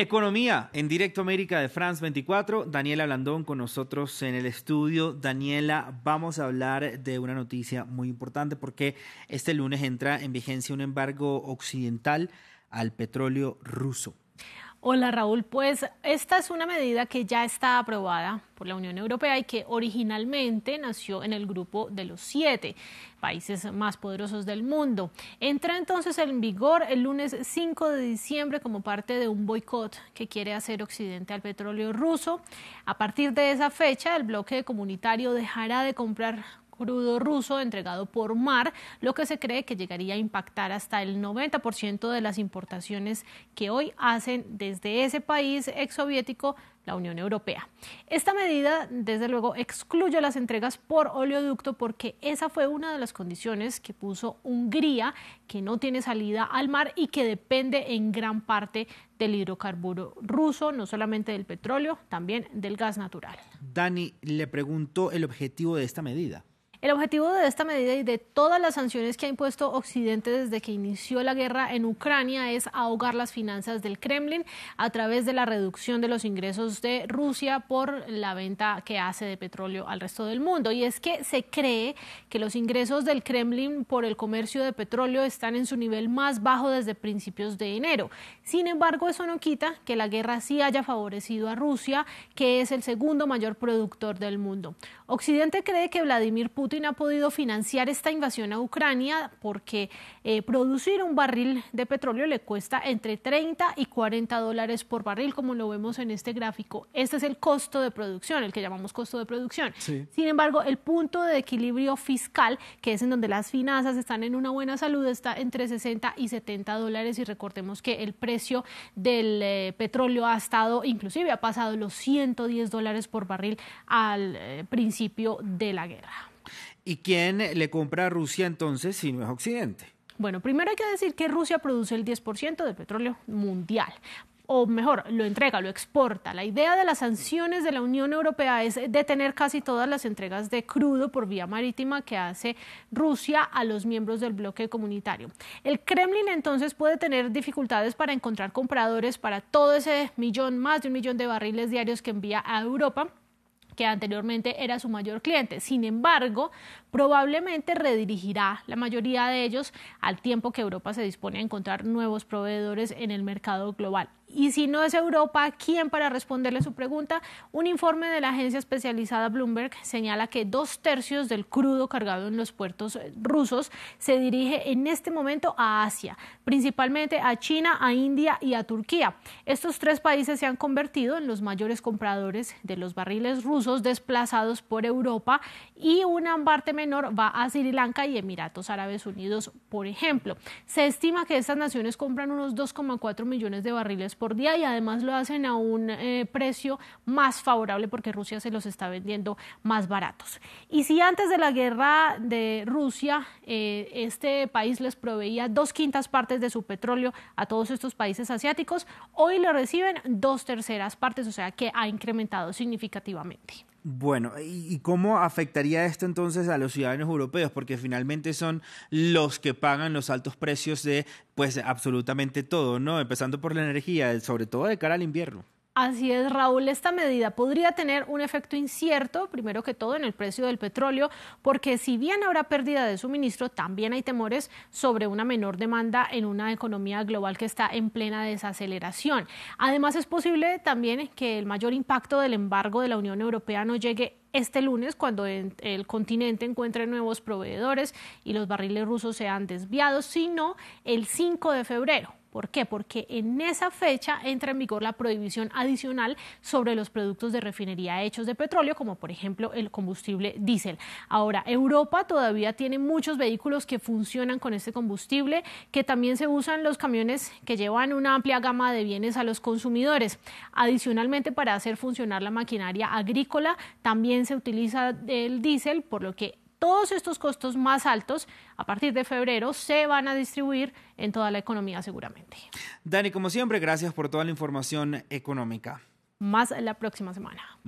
Economía en Directo América de France 24. Daniela Blandón con nosotros en el estudio. Daniela, vamos a hablar de una noticia muy importante porque este lunes entra en vigencia un embargo occidental al petróleo ruso. Hola Raúl, pues esta es una medida que ya está aprobada por la Unión Europea y que originalmente nació en el grupo de los siete países más poderosos del mundo. Entra entonces en vigor el lunes 5 de diciembre como parte de un boicot que quiere hacer Occidente al petróleo ruso. A partir de esa fecha, el bloque comunitario dejará de comprar crudo ruso entregado por mar, lo que se cree que llegaría a impactar hasta el 90% de las importaciones que hoy hacen desde ese país exsoviético la Unión Europea. Esta medida, desde luego, excluye las entregas por oleoducto porque esa fue una de las condiciones que puso Hungría, que no tiene salida al mar y que depende en gran parte del hidrocarburo ruso, no solamente del petróleo, también del gas natural. Dani, le pregunto el objetivo de esta medida. El objetivo de esta medida y de todas las sanciones que ha impuesto Occidente desde que inició la guerra en Ucrania es ahogar las finanzas del Kremlin a través de la reducción de los ingresos de Rusia por la venta que hace de petróleo al resto del mundo. Y es que se cree que los ingresos del Kremlin por el comercio de petróleo están en su nivel más bajo desde principios de enero. Sin embargo, eso no quita que la guerra sí haya favorecido a Rusia, que es el segundo mayor productor del mundo. Occidente cree que Vladimir Putin Putin ha podido financiar esta invasión a Ucrania porque eh, producir un barril de petróleo le cuesta entre 30 y 40 dólares por barril, como lo vemos en este gráfico. Este es el costo de producción, el que llamamos costo de producción. Sin embargo, el punto de equilibrio fiscal, que es en donde las finanzas están en una buena salud, está entre 60 y 70 dólares y recordemos que el precio del eh, petróleo ha estado, inclusive ha pasado los 110 dólares por barril al eh, principio de la guerra. ¿Y quién le compra a Rusia entonces si no es Occidente? Bueno, primero hay que decir que Rusia produce el 10% del petróleo mundial o mejor, lo entrega, lo exporta. La idea de las sanciones de la Unión Europea es detener casi todas las entregas de crudo por vía marítima que hace Rusia a los miembros del bloque comunitario. El Kremlin entonces puede tener dificultades para encontrar compradores para todo ese millón, más de un millón de barriles diarios que envía a Europa que anteriormente era su mayor cliente. Sin embargo, probablemente redirigirá la mayoría de ellos al tiempo que Europa se dispone a encontrar nuevos proveedores en el mercado global. Y si no es Europa, ¿quién para responderle su pregunta? Un informe de la agencia especializada Bloomberg señala que dos tercios del crudo cargado en los puertos rusos se dirige en este momento a Asia, principalmente a China, a India y a Turquía. Estos tres países se han convertido en los mayores compradores de los barriles rusos desplazados por Europa y una parte menor va a Sri Lanka y Emiratos Árabes Unidos, por ejemplo. Se estima que estas naciones compran unos 2,4 millones de barriles por día y además lo hacen a un eh, precio más favorable porque Rusia se los está vendiendo más baratos. Y si antes de la guerra de Rusia eh, este país les proveía dos quintas partes de su petróleo a todos estos países asiáticos, hoy le reciben dos terceras partes, o sea que ha incrementado significativamente. Bueno, ¿y cómo afectaría esto entonces a los ciudadanos europeos? Porque finalmente son los que pagan los altos precios de, pues, absolutamente todo, ¿no? Empezando por la energía, sobre todo de cara al invierno. Así es, Raúl. Esta medida podría tener un efecto incierto, primero que todo, en el precio del petróleo, porque si bien habrá pérdida de suministro, también hay temores sobre una menor demanda en una economía global que está en plena desaceleración. Además, es posible también que el mayor impacto del embargo de la Unión Europea no llegue este lunes cuando el continente encuentre nuevos proveedores y los barriles rusos sean desviados, sino el 5 de febrero ¿Por qué? Porque en esa fecha entra en vigor la prohibición adicional sobre los productos de refinería hechos de petróleo, como por ejemplo el combustible diésel. Ahora, Europa todavía tiene muchos vehículos que funcionan con este combustible, que también se usan los camiones que llevan una amplia gama de bienes a los consumidores. Adicionalmente, para hacer funcionar la maquinaria agrícola, también se utiliza el diésel, por lo que todos estos costos más altos a partir de febrero se van a distribuir en toda la economía seguramente. Dani, como siempre, gracias por toda la información económica. Más la próxima semana.